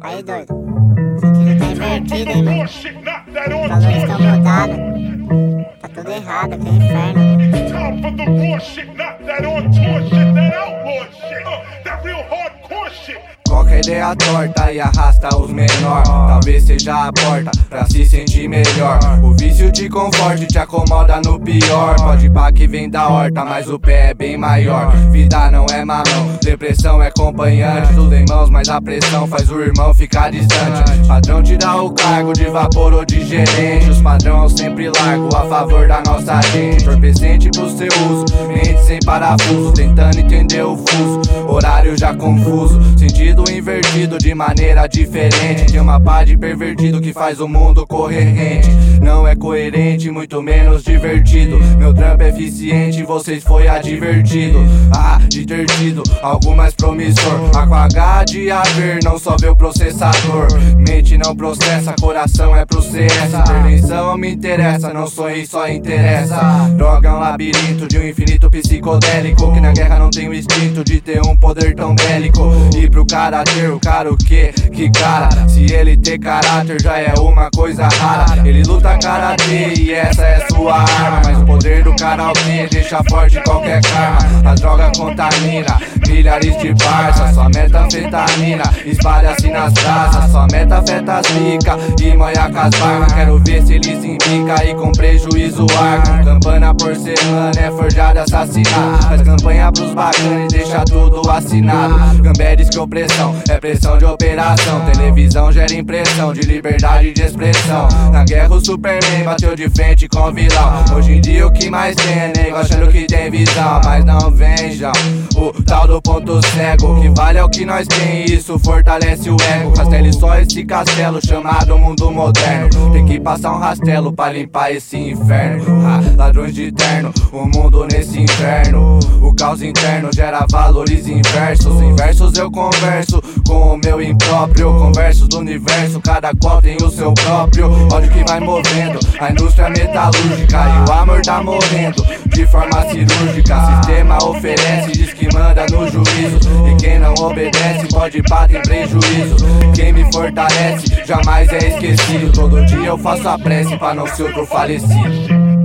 Aí, doido. Sentido tá invertido, hein, mano. Os valores estão mudados. Tá tudo errado, que é inferno. Qualquer ideia torta e arrasta os menor. Talvez seja a porta pra se sentir melhor. O vício te conforte, te acomoda no pior. Pode pá que vem da horta, mas o pé é bem maior. Vida não é mamão, depressão é acompanhante. Em mãos, mas a pressão faz o irmão ficar distante. Padrão te dá o cargo de vapor ou de gerente. Os padrão eu sempre largo a favor da nossa gente. Entorpecente pro seu uso, mente sem parafuso. Tentando entender o fuso, horário já confuso. Sentido invertido de maneira diferente. De uma pá de pervertido que faz o mundo correr rente. Não é coerente, muito menos divertido. Meu trampo é eficiente, vocês foi advertido. Ah, de ter tido algo mais promissor. A com H de haver, não só vê o processador. Mente não processa, coração é pro CS. Intervenção me interessa, não sonhei, só interessa. Droga é um labirinto de um infinito psicodélico. Que na guerra não tem o instinto de ter um poder tão bélico. E pro cara ter o cara o que? Que cara? Se ele ter caráter já é uma coisa rara. Ele luta karatê e essa é sua arma. Mas o poder do karaokê deixa forte qualquer karma. A droga contamina milhares de parça. Sua metanfetamina espalha-se nas praças. Sua meta as pica e as barmas. Quero ver se eles embica e com prejuízo arcam. Campana por semana é forjada assassinar. Faz campanha pros bacanas e deixa tudo assinado. Gamberes que opressão é pressão de operação. Televisão gera impressão de liberdade de expressão. Na guerra o Superman bateu de frente com o vilão. Hoje em dia o que mais tem é nego achando que tem visão. Mas não vejam o tal do ponto cego. O que vale é o que nós tem e isso fortalece o ego. Castelo só esse castelo chamado mundo moderno. Tem que passar um rastelo pra limpar esse inferno. Ah, ladrões de terno, o mundo nesse inverno. O caos interno gera valores inversos. Inversos eu converso com o meu impróprio. Converso do universo, cada qual tem o seu próprio. Ódio que vai movendo a indústria metalúrgica. E o amor tá morrendo de forma cirúrgica. Sistema oferece, diz que manda no juízo. E quem não obedece pode bater prejuízo. Quem me fortalece jamais é esquecido. Todo dia eu faço a prece pra não ser outro falecido.